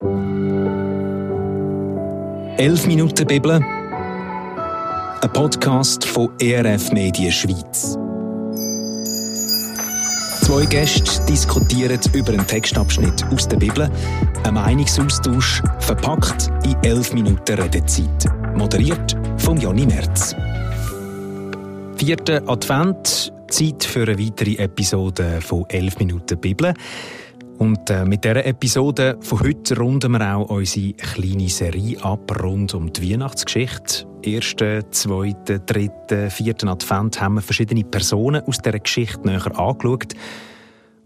11 Minuten Bibel, ein Podcast von ERF Medien Schweiz. Zwei Gäste diskutieren über einen Textabschnitt aus der Bibel, ein Meinungsaustausch verpackt in 11 Minuten Redezeit. Moderiert von Jonny Merz. Vierter Advent, Zeit für eine weitere Episode von 11 Minuten Bibel. Und äh, mit dieser Episode von heute runden wir auch unsere kleine Serie ab rund um die Weihnachtsgeschichte. Ersten, zweiten, dritten, vierten Advent haben wir verschiedene Personen aus dieser Geschichte näher angeschaut.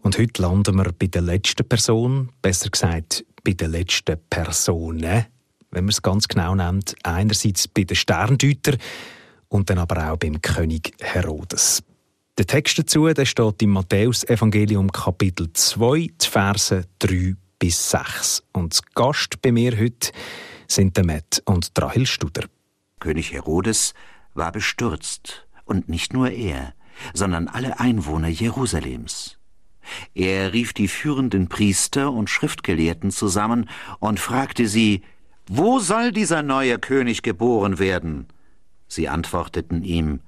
Und heute landen wir bei der letzten Person, besser gesagt bei der letzten Personen, wenn man es ganz genau nennt. Einerseits bei den Sterndeuter und dann aber auch beim König Herodes. Der Text dazu der steht im Matthäus-Evangelium Kapitel 2, die Verse 3 bis 6. Und das Gast bei mir heute sind der Matt und Rahel Studer. König Herodes war bestürzt, und nicht nur er, sondern alle Einwohner Jerusalems. Er rief die führenden Priester und Schriftgelehrten zusammen und fragte sie, Wo soll dieser neue König geboren werden? Sie antworteten ihm,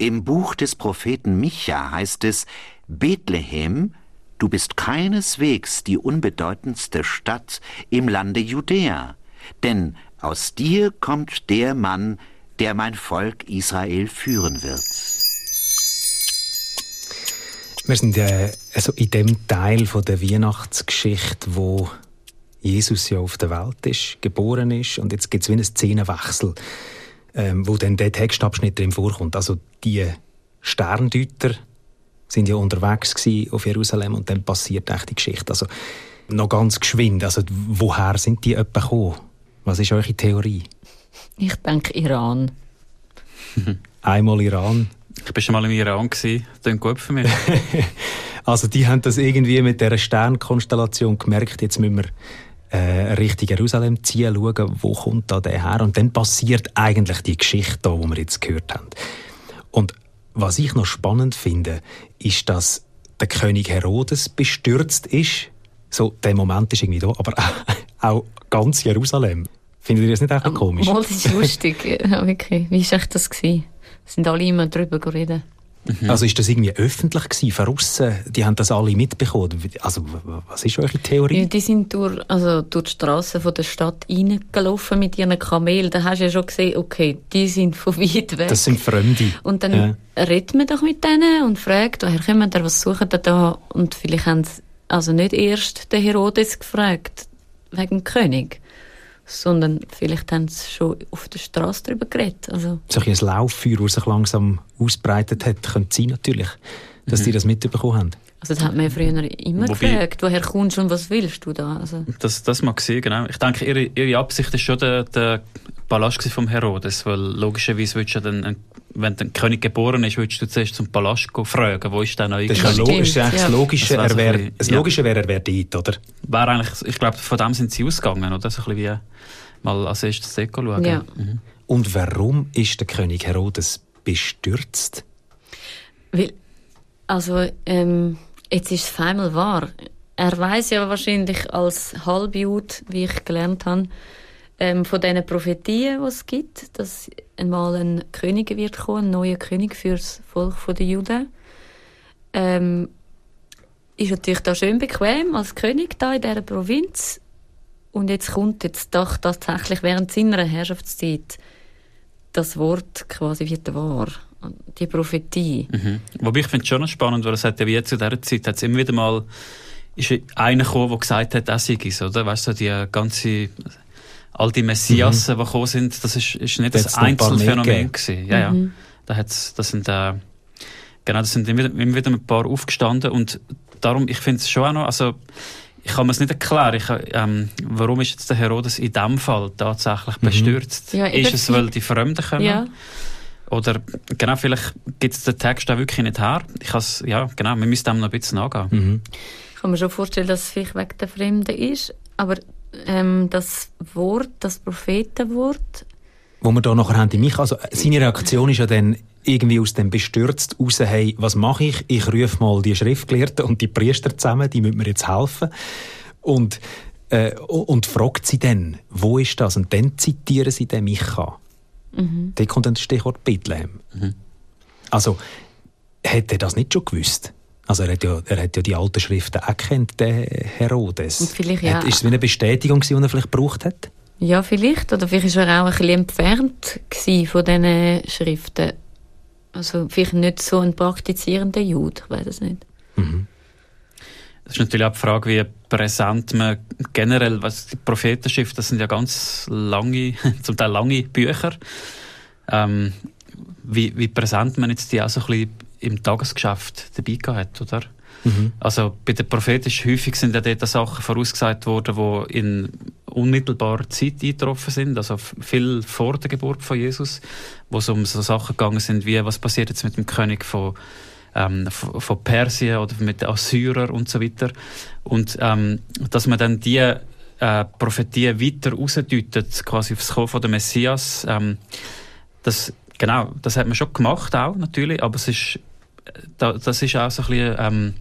im Buch des Propheten Micha heißt es, Bethlehem, du bist keineswegs die unbedeutendste Stadt im Lande Judäa, denn aus dir kommt der Mann, der mein Volk Israel führen wird. Wir sind äh, also in dem Teil von der Weihnachtsgeschichte, wo Jesus ja auf der Welt ist, geboren ist und jetzt gibt es wie einen Szenenwechsel ähm, wo dann der Textabschnitt drin vorkommt. Also die Sterndeuter sind ja unterwegs auf Jerusalem und dann passiert echt die Geschichte. Also noch ganz geschwind. Also woher sind die etwa gekommen? Was ist eure Theorie? Ich denke Iran. Einmal Iran. Ich war schon mal im Iran. Das klingt gut für mich. also die haben das irgendwie mit dieser Sternkonstellation gemerkt. Jetzt müssen wir äh, Richtung Jerusalem ziehen, schauen, wo kommt da der her. Und dann passiert eigentlich die Geschichte die wir jetzt gehört haben. Und was ich noch spannend finde, ist, dass der König Herodes bestürzt ist. So, der Moment ist irgendwie da, aber auch ganz Jerusalem. Findet ihr das nicht einfach komisch? Mal, das ist lustig. ja, wirklich. Wie war das? Gewesen? Sind alle immer drüber geredet? Mhm. Also ist das irgendwie öffentlich gewesen, von aussen? Die haben das alle mitbekommen? Also was ist eure Theorie? Ja, die sind durch, also durch die Straßen der Stadt reingelaufen mit ihren Kamelen. Da hast du ja schon gesehen, okay, die sind von weit weg. Das sind Fremde. Und dann ja. redet man doch mit denen und fragt, woher kommen da, was suchen die da? Und vielleicht haben sie also nicht erst den Herodes gefragt, wegen dem König sondern vielleicht haben sie schon auf der Straße darüber geredet. Also. So ein Lauffeuer, das sich langsam ausbreitet hat, könnte sein natürlich, dass mhm. die das mitbekommen haben. Also das hat man ja früher immer Wobei, gefragt, woher kommst du und was willst du da? Also. Das, das mag sein, genau. Ich denke, ihre, ihre Absicht ist schon der, der Palast vom Herodes, weil logischerweise willst du dann, wenn der König geboren ist, willst du zuerst zum Palast fragen, wo ist der neue König? Das ist, das ist eigentlich das Logische, das, er das Logische ja. wäre, er wäre dort, oder? Wäre eigentlich, ich glaube, von dem sind sie ausgegangen, oder? So ein bisschen wie mal als erstes Deko schauen. Ja. Mhm. Und warum ist der König Herodes bestürzt? Weil, also, ähm, jetzt ist es einmal wahr. Er weiß ja wahrscheinlich als Halbjud, wie ich gelernt habe, ähm, von diesen Prophetien, die es gibt, dass einmal ein König wird kommen, ein neuer König für das Volk der Juden. Ähm, ist natürlich da schön bequem als König da in dieser Provinz und jetzt kommt jetzt doch tatsächlich während seiner Herrschaftszeit das Wort quasi wird wahr. Die Prophetie. Mhm. Wobei ich finde es schon noch spannend, weil es hat ja wie zu dieser Zeit hat es immer wieder mal ist einer gekommen, der gesagt hat, das sei es, oder? Weißt du, die ganze, all die Messiasen, mhm. die gekommen sind, das ist, ist nicht das ein Einzelfenomen gewesen. Ja, ja. Mhm. Da hat's, das sind, äh, genau, das sind immer, immer wieder ein paar aufgestanden und darum, ich finde es schon auch noch, also, ich kann mir es nicht erklären, ich, ähm, warum ist jetzt der Herodes in diesem Fall tatsächlich mhm. bestürzt? Ja, ist es, weil die Fremden kommen? Ja. Oder genau, vielleicht gibt es den Text auch wirklich nicht her. Ich ja, genau, wir müssen dem noch ein bisschen nachgehen. Mhm. Ich kann mir schon vorstellen, dass es vielleicht wegen der Fremden ist, aber ähm, das Wort, das Prophetenwort... Wo wir da nachher haben, die mich, also seine Reaktion ist ja dann, irgendwie aus dem bestürzt raus, hey, was mache ich? Ich rufe mal die Schriftgelehrten und die Priester zusammen, die müssen mir jetzt helfen. Und Äh, und fragt sie dann, wo ist das? Und dann zitieren sie den Micha. Mhm. Da kommt dann das Stichwort Bethlehem. Mhm. Also, hätte er das nicht schon gewusst? Also er hat ja, er hat ja die alten Schriften auch kennt, der Herodes. Und vielleicht, ja. Ist es wie eine Bestätigung, die er vielleicht gebraucht hat? Ja, vielleicht. Oder vielleicht war er auch ein bisschen entfernt von diesen Schriften. Also vielleicht nicht so ein praktizierender Jude, ich weiß es nicht. Mhm. Das ist natürlich auch die Frage, wie präsent man generell, was die Prophetenschrift, das sind ja ganz lange, zum Teil lange Bücher, ähm, wie, wie präsent man jetzt die auch so ein bisschen im Tagesgeschäft dabei hat, oder? Mhm. Also bei den Propheten häufig sind ja dort Sachen vorausgesagt worden, die in unmittelbarer Zeit eingetroffen sind, also viel vor der Geburt von Jesus, wo es um so Sachen gegangen sind wie, was passiert jetzt mit dem König von ähm, von Persien oder mit Assyrern und so weiter. Und ähm, dass man dann die äh, Prophetien weiter ausdeutet, quasi aufs Kommen von der Messias, ähm, das, genau, das hat man schon gemacht auch natürlich, aber es ist das ist auch so ein bisschen, ähm,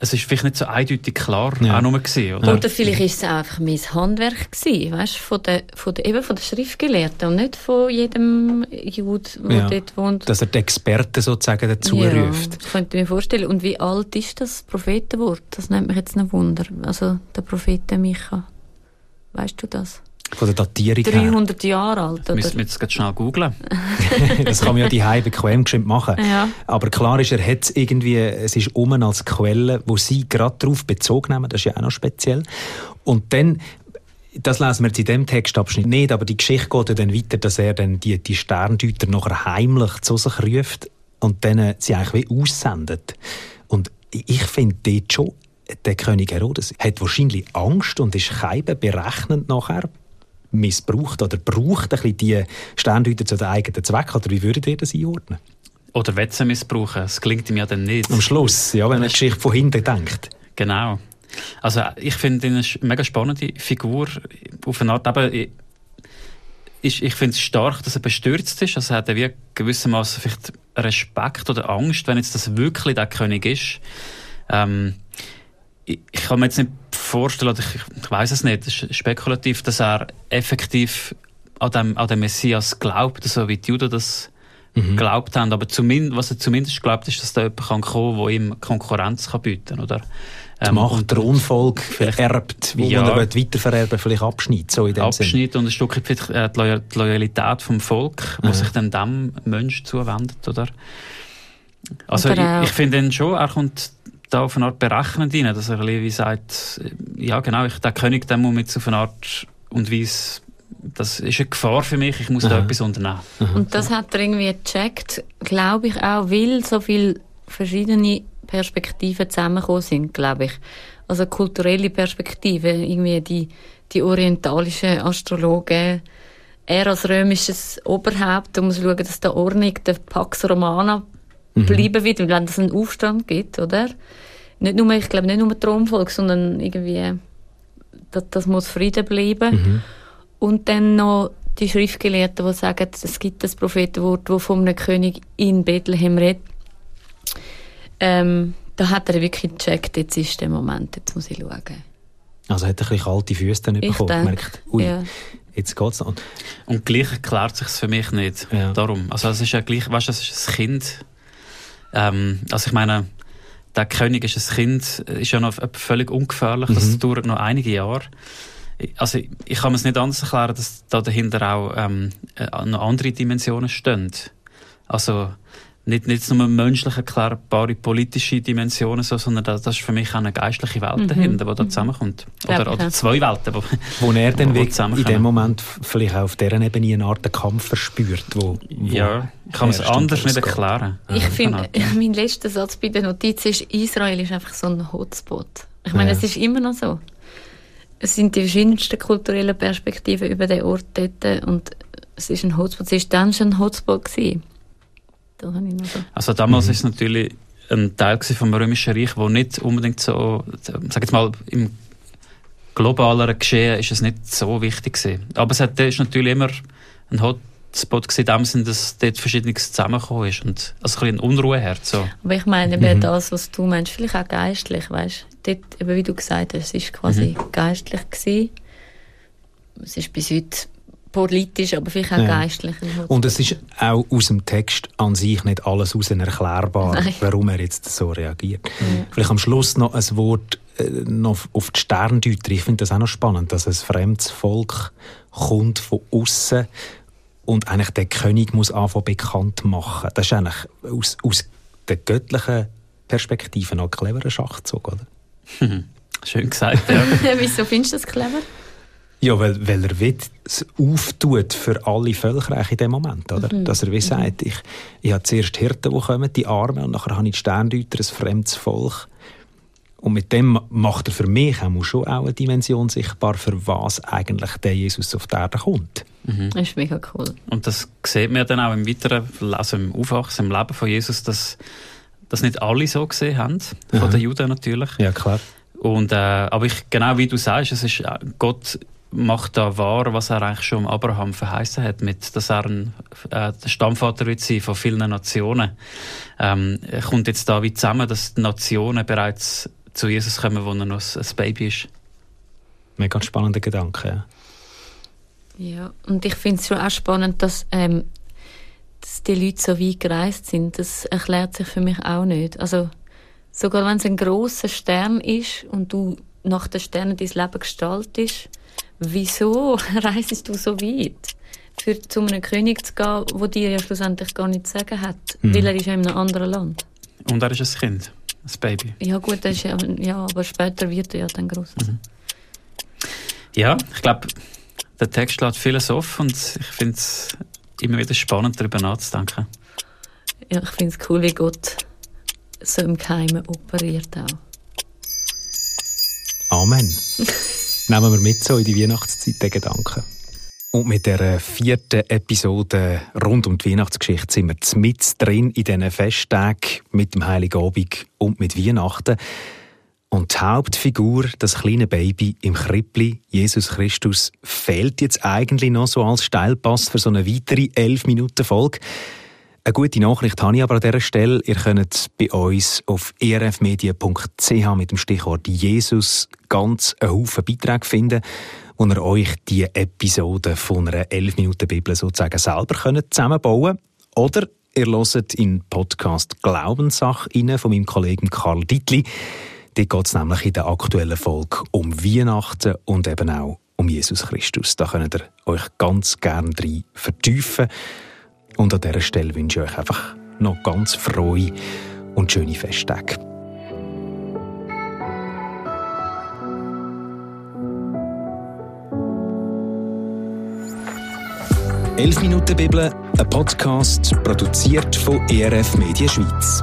es ist vielleicht nicht so eindeutig klar ja. auch nur gewesen, oder? oder vielleicht ist es einfach mein Handwerk gewesen, weißt, von der, von der, eben von der Schriftgelehrten und nicht von jedem Jude, der ja. dort wohnt. Dass er die Experten sozusagen dazu ja, ruft. das könnte ich mir vorstellen. Und wie alt ist das Prophetenwort? Das nimmt mich jetzt ein Wunder. Also der Propheten Micha. Weißt du das? Von der Datierung 300 her. Jahre alt, oder? Müssen wir jetzt ganz schnell googeln. das kann man ja die Hause bequem machen. Ja. Aber klar ist, er hat irgendwie, es ist um als Quelle, wo sie gerade darauf Bezug nehmen. Das ist ja auch noch speziell. Und dann das lesen wir jetzt in dem Textabschnitt nicht, aber die Geschichte geht dann weiter, dass er dann die, die Sterndeuter nachher heimlich zu sich ruft und dann sie eigentlich wie aussendet. Und ich finde dort schon, der König Herodes hat wahrscheinlich Angst und ist keibe berechnend nachher missbraucht oder braucht ein bisschen die Sterndeuter zu den eigenen Zweck? Oder wie würdet ihr das einordnen? Oder sie missbrauchen? Das klingt ihm ja dann nicht. Am Schluss, ja, wenn man die Geschichte von hinten denkt. Genau. Also ich finde ihn eine mega spannende Figur. Auf eine Art eben, ich, ich finde es stark, dass er bestürzt ist. Also hat er wie gewissermaßen vielleicht Respekt oder Angst, wenn jetzt das wirklich der König ist. Ähm, ich, ich kann mir jetzt nicht vorstellen, oder ich, ich weiß es nicht, es ist spekulativ, dass er effektiv an dem, an den Messias glaubt, so wie die Juden das mhm. glaubt haben. Aber zumindest, was er zumindest glaubt, ist, dass da jemand kann kommen kann, der ihm Konkurrenz kann bieten kann. Oder? Die ähm, Macht, der Unfolg erbt, wo ja, man weitervererben vielleicht abschneidet. So in dem abschneidet und ein Stück weit äh, die Loyalität vom Volk, wo sich dann dem Mensch zuwendet. Oder? Also oder ich, ich finde ihn schon, er kommt da auf eine Art berechnend rein, dass er wie sagt, ja genau, ich, der König, der muss mit auf eine Art und Weise das ist eine Gefahr für mich, ich muss Aha. da etwas unternehmen. Aha. Und das hat er irgendwie gecheckt, glaube ich auch, weil so viele verschiedene Perspektiven zusammengekommen sind, glaube ich. Also kulturelle Perspektiven, irgendwie die, die orientalischen Astrologen, er als römisches Oberhaupt, da muss schauen, dass der Ordnung, der Pax Romana mhm. bleiben wird, wenn es einen Aufstand gibt, oder? Nicht nur, ich glaube nicht nur die Thronfolge, sondern irgendwie, das, das muss Frieden bleiben. Mhm. Und dann noch die Schriftgelehrten, die sagen, es gibt das Prophetenwort, das von einem König in Bethlehem redet. Ähm, da hat er wirklich gecheckt, jetzt ist der Moment, jetzt muss ich schauen. Also hat er ein bisschen kalte Füße dann bekommen, gemerkt, ui, ja. jetzt geht's noch. Und gleich erklärt sich für mich nicht. Ja. Darum. Also es ist ja gleich, weißt du, es ist ein Kind, ähm, also ich meine, der König ist ein Kind, ist ja noch völlig ungefährlich. Mhm. Das dauert noch einige Jahre. Also ich kann mir es nicht anders erklären, dass da dahinter auch ähm, äh, noch andere Dimensionen stehen. Also nicht, nicht nur menschlich erklärbare politische Dimensionen, so, sondern das, das ist für mich auch eine geistliche Welt mhm. dahinter, die da mhm. zusammenkommt. Oder, ja, oder zwei Welten, wo, wo er dann wo in dem Moment vielleicht auch auf dieser Ebene eine Art Kampf verspürt. Wo, wo ja, ich kann es anders nicht erklären. Ich ja, finde, genau. mein letzter Satz bei der Notiz ist, Israel ist einfach so ein Hotspot. Ich meine, ja. es ist immer noch so. Es sind die verschiedensten kulturellen Perspektiven über den Ort dort und es ist ein Hotspot. Es war dann schon ein Hotspot gewesen. Das habe ich noch so. Also damals mhm. ist es natürlich ein Teil vom Römischen Reich, wo nicht unbedingt so, sag jetzt mal, im globaleren Geschehen ist es nicht so wichtig gewesen. Aber es hat, ist natürlich immer ein Hotspot gewesen, in dem Sinne, dass dort Verschiedenes zusammengekommen ist und also ein bisschen Unruhe hat. So. Aber ich meine, mhm. das, was du meinst, vielleicht auch geistlich, weißt dort, eben wie du gesagt hast, es war quasi mhm. geistlich gewesen. Es ist bis heute politisch, aber vielleicht auch ja. geistlich. Und es ist auch aus dem Text an sich nicht alles aus erklärbar, Nein. warum er jetzt so reagiert. Ja. Vielleicht am Schluss noch ein Wort äh, noch auf die Sterndeuter. Ich finde das auch noch spannend, dass ein fremdes Volk kommt von außen und eigentlich der König muss anfangen bekannt machen. Das ist eigentlich aus, aus der göttlichen Perspektive noch ein cleverer Schachzug, oder? Schön gesagt, ja. Wieso findest du das clever? Ja, weil, weil er es auftut für alle Völkerreiche in dem Moment, oder? Mhm. Dass er wie mhm. sagt, ich, ich habe zuerst Hirten, die kommen, die Armen, und nachher habe ich die Sterndeuter, ein fremdes Volk. Und mit dem macht er für mich auch schon auch eine Dimension sichtbar, für was eigentlich der Jesus auf die Erde kommt. Mhm. Das ist mega cool. Und das sieht man dann auch im weiteren, also im Aufwachsen, im Leben von Jesus, dass das nicht alle so gesehen haben, von Aha. den Juden natürlich. Ja, klar. Und, äh, aber ich, genau wie du sagst, es ist, äh, Gott macht da wahr, was er eigentlich schon Abraham verheißen hat, mit, dass er ein, äh, der Stammvater wird sein von vielen Nationen. Ähm, kommt jetzt da wie zusammen, dass die Nationen bereits zu Jesus kommen, wo er noch ein, ein Baby ist. Mega spannender Gedanke, ja. Ja, und ich finde es schon auch spannend, dass, ähm, dass die Leute so weit gereist sind. Das erklärt sich für mich auch nicht. Also, sogar wenn es ein großer Stern ist und du nach den Sternen dein Leben gestaltest, wieso reisest du so weit? Für zu einem König zu gehen, wo dir ja schlussendlich gar nichts zu sagen hat, mhm. weil er ist ja in einem anderen Land. Und er ist ein Kind, ein Baby. Ja gut, das ist ja, ja aber später wird er ja dann groß. Mhm. Ja, ich glaube, der Text lädt vieles auf und ich finde es immer wieder spannend, darüber nachzudenken. Ja, ich finde es cool, wie Gott so im Geheimen operiert auch. Amen. Nehmen wir mit so in die Weihnachtszeit den Gedanken. Und mit der vierten Episode rund um die Weihnachtsgeschichte sind wir mit drin in diesen Festtagen mit dem Heiligen Abend und mit Weihnachten. Und die Hauptfigur, das kleine Baby im Krippli, Jesus Christus, fehlt jetzt eigentlich noch so als Steilpass für so eine weitere 11 Minuten Folge. Eine gute Nachricht habe ich aber an dieser Stelle. Ihr könnt bei uns auf erfmedia.ch mit dem Stichwort Jesus ganz einen Haufen Beiträge finden, wo ihr euch die Episode von einer 11 Minuten Bibel sozusagen selber zusammenbauen könnt. Oder ihr hört in Podcast Glaubenssache von meinem Kollegen Karl Dittli. Dort geht es nämlich in der aktuellen Folge um Weihnachten und eben auch um Jesus Christus. Da könnt ihr euch ganz gerne drin vertiefen. Und an dieser Stelle wünsche ich euch einfach noch ganz frohe und schöne Festtage. «11 Minuten Bibel», ein Podcast, produziert von ERF Media Schweiz.